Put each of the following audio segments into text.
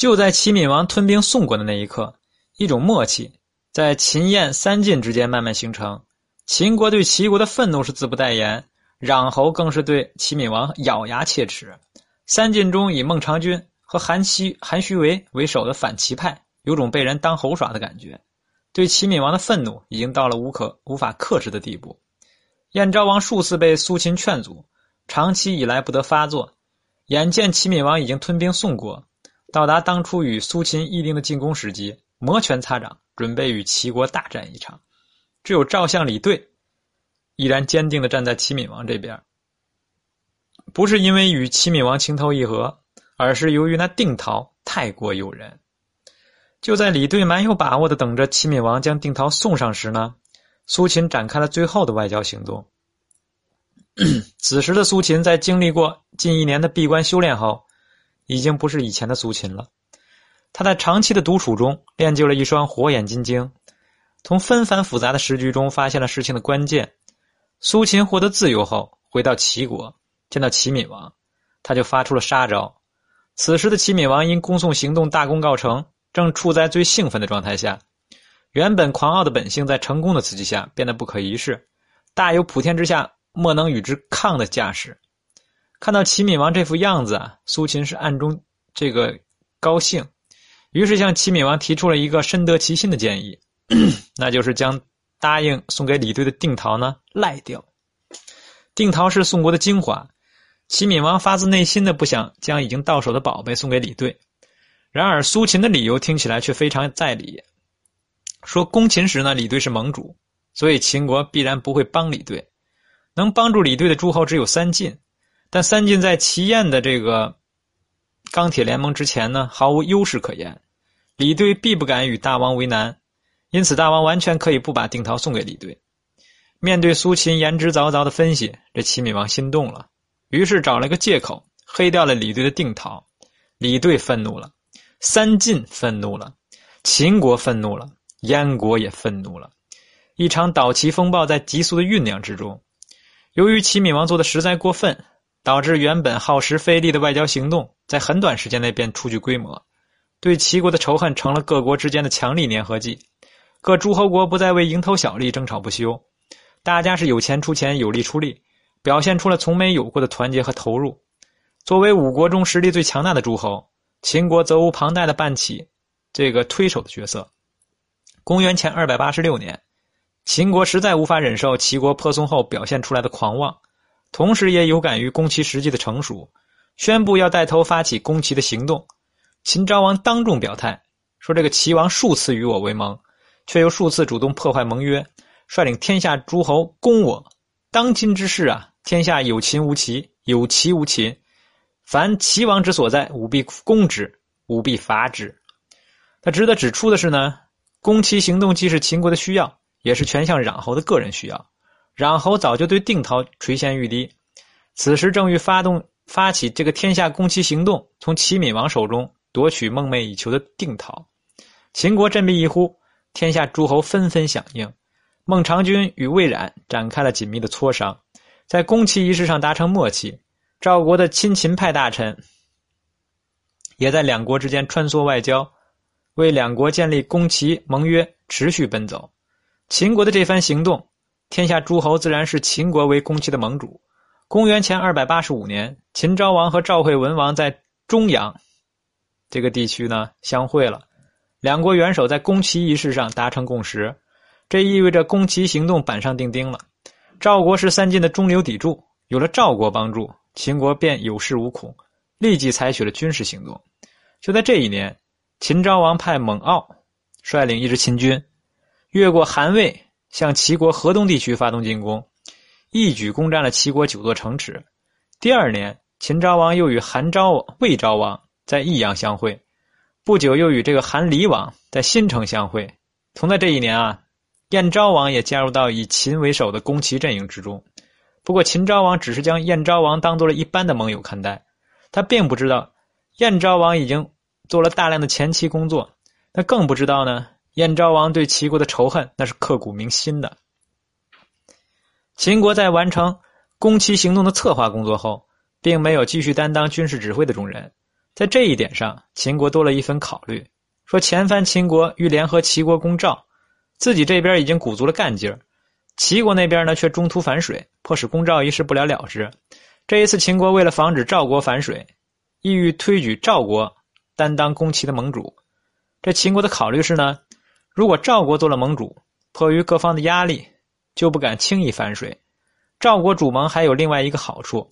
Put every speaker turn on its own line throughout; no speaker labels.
就在齐闵王吞兵宋国的那一刻，一种默契在秦燕三晋之间慢慢形成。秦国对齐国的愤怒是自不待言，穰侯更是对齐闵王咬牙切齿。三晋中以孟尝君和韩熙、韩须为为首的反齐派，有种被人当猴耍的感觉，对齐闵王的愤怒已经到了无可无法克制的地步。燕昭王数次被苏秦劝阻，长期以来不得发作。眼见齐闵王已经吞兵宋国，到达当初与苏秦议定的进攻时机，摩拳擦掌，准备与齐国大战一场。只有赵相李队依然坚定的站在齐闵王这边，不是因为与齐闵王情投意合，而是由于那定陶太过诱人。就在李队蛮有把握的等着齐闵王将定陶送上时呢，苏秦展开了最后的外交行动。此时的苏秦在经历过近一年的闭关修炼后，已经不是以前的苏秦了。他在长期的独处中练就了一双火眼金睛。从纷繁复杂的时局中发现了事情的关键。苏秦获得自由后，回到齐国，见到齐闵王，他就发出了杀招。此时的齐闵王因攻宋行动大功告成，正处在最兴奋的状态下。原本狂傲的本性，在成功的刺激下变得不可一世，大有普天之下莫能与之抗的架势。看到齐闵王这副样子啊，苏秦是暗中这个高兴，于是向齐闵王提出了一个深得其心的建议。那就是将答应送给李队的定陶呢赖掉。定陶是宋国的精华，齐闵王发自内心的不想将已经到手的宝贝送给李队。然而苏秦的理由听起来却非常在理，说攻秦时呢李队是盟主，所以秦国必然不会帮李队。能帮助李队的诸侯只有三晋，但三晋在齐燕的这个钢铁联盟之前呢毫无优势可言，李队必不敢与大王为难。因此，大王完全可以不把定陶送给李队。面对苏秦言之凿凿的分析，这齐闵王心动了，于是找了个借口黑掉了李队的定陶。李队愤怒了，三晋愤怒了，秦国愤怒了，燕国也愤怒了。一场倒齐风暴在急速的酝酿之中。由于齐闵王做的实在过分，导致原本耗时费力的外交行动在很短时间内便初具规模，对齐国的仇恨成了各国之间的强力粘合剂。各诸侯国不再为蝇头小利争吵不休，大家是有钱出钱，有力出力，表现出了从没有过的团结和投入。作为五国中实力最强大的诸侯，秦国责无旁贷的扮起这个推手的角色。公元前二百八十六年，秦国实在无法忍受齐国破宋后表现出来的狂妄，同时也有感于攻齐时机的成熟，宣布要带头发起攻齐的行动。秦昭王当众表态说：“这个齐王数次与我为盟。”却又数次主动破坏盟约，率领天下诸侯攻我。当今之事啊，天下有秦无齐，有齐无秦。凡齐王之所在，吾必攻之，吾必伐之。他值得指出的是呢，攻齐行动既是秦国的需要，也是全向穰侯的个人需要。穰侯早就对定陶垂涎欲滴，此时正欲发动发起这个天下攻齐行动，从齐闵王手中夺取梦寐以求的定陶。秦国振臂一呼。天下诸侯纷纷响应，孟尝君与魏冉展开了紧密的磋商，在攻齐仪式上达成默契。赵国的亲秦派大臣也在两国之间穿梭外交，为两国建立攻齐盟约持续奔走。秦国的这番行动，天下诸侯自然是秦国为攻齐的盟主。公元前二百八十五年，秦昭王和赵惠文王在中阳这个地区呢相会了。两国元首在攻齐仪式上达成共识，这意味着攻齐行动板上钉钉了。赵国是三晋的中流砥柱，有了赵国帮助，秦国便有恃无恐，立即采取了军事行动。就在这一年，秦昭王派蒙骜率领一支秦军，越过韩魏，向齐国河东地区发动进攻，一举攻占了齐国九座城池。第二年，秦昭王又与韩昭、魏昭王在益阳相会。不久，又与这个韩黎王在新城相会。同在这一年啊，燕昭王也加入到以秦为首的攻齐阵营之中。不过，秦昭王只是将燕昭王当做了一般的盟友看待，他并不知道燕昭王已经做了大量的前期工作。他更不知道呢，燕昭王对齐国的仇恨那是刻骨铭心的。秦国在完成攻齐行动的策划工作后，并没有继续担当军事指挥的重任。在这一点上，秦国多了一分考虑，说前番秦国欲联合齐国攻赵，自己这边已经鼓足了干劲儿，齐国那边呢却中途反水，迫使攻赵一事不了了之。这一次，秦国为了防止赵国反水，意欲推举赵国担当攻齐的盟主。这秦国的考虑是呢，如果赵国做了盟主，迫于各方的压力，就不敢轻易反水。赵国主盟还有另外一个好处，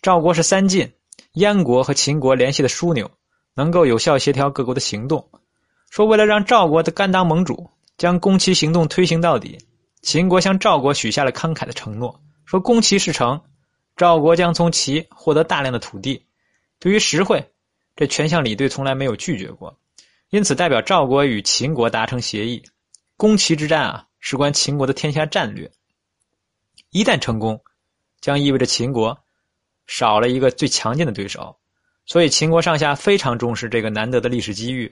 赵国是三晋。燕国和秦国联系的枢纽，能够有效协调各国的行动。说为了让赵国的甘当盟主，将攻齐行动推行到底，秦国向赵国许下了慷慨的承诺，说攻齐事成，赵国将从齐获得大量的土地。对于实惠，这权相李队从来没有拒绝过，因此代表赵国与秦国达成协议。攻齐之战啊，事关秦国的天下战略。一旦成功，将意味着秦国。少了一个最强劲的对手，所以秦国上下非常重视这个难得的历史机遇。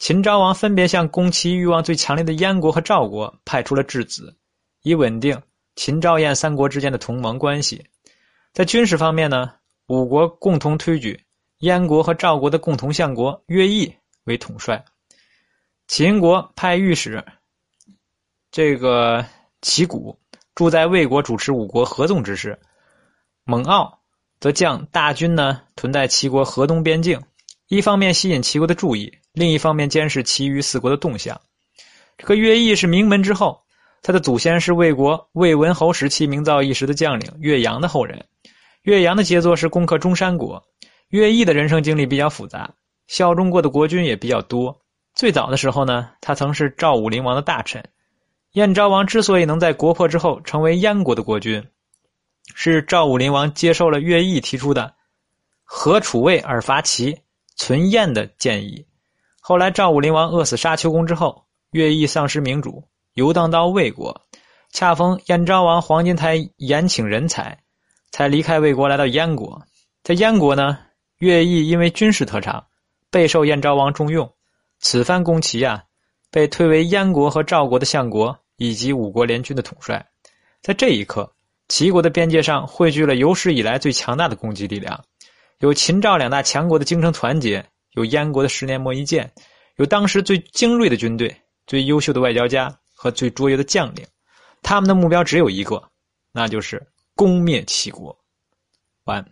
秦昭王分别向攻齐欲望最强烈的燕国和赵国派出了质子，以稳定秦赵燕三国之间的同盟关系。在军事方面呢，五国共同推举燕国和赵国的共同相国乐毅为统帅。秦国派御史这个齐谷住在魏国，主持五国合纵之事。蒙骜。则将大军呢屯在齐国河东边境，一方面吸引齐国的注意，另一方面监视其余四国的动向。这个乐毅是名门之后，他的祖先是魏国魏文侯时期名噪一时的将领岳阳的后人。岳阳的杰作是攻克中山国。乐毅的人生经历比较复杂，效忠过的国君也比较多。最早的时候呢，他曾是赵武灵王的大臣。燕昭王之所以能在国破之后成为燕国的国君。是赵武灵王接受了乐毅提出的“和楚魏而伐齐，存燕”的建议。后来赵武灵王饿死沙丘公之后，乐毅丧失明主，游荡到魏国，恰逢燕昭王黄金台延请人才，才离开魏国来到燕国。在燕国呢，乐毅因为军事特长，备受燕昭王重用。此番攻齐啊，被推为燕国和赵国的相国，以及五国联军的统帅。在这一刻。齐国的边界上汇聚了有史以来最强大的攻击力量，有秦赵两大强国的精诚团结，有燕国的十年磨一剑，有当时最精锐的军队、最优秀的外交家和最卓越的将领，他们的目标只有一个，那就是攻灭齐国。完。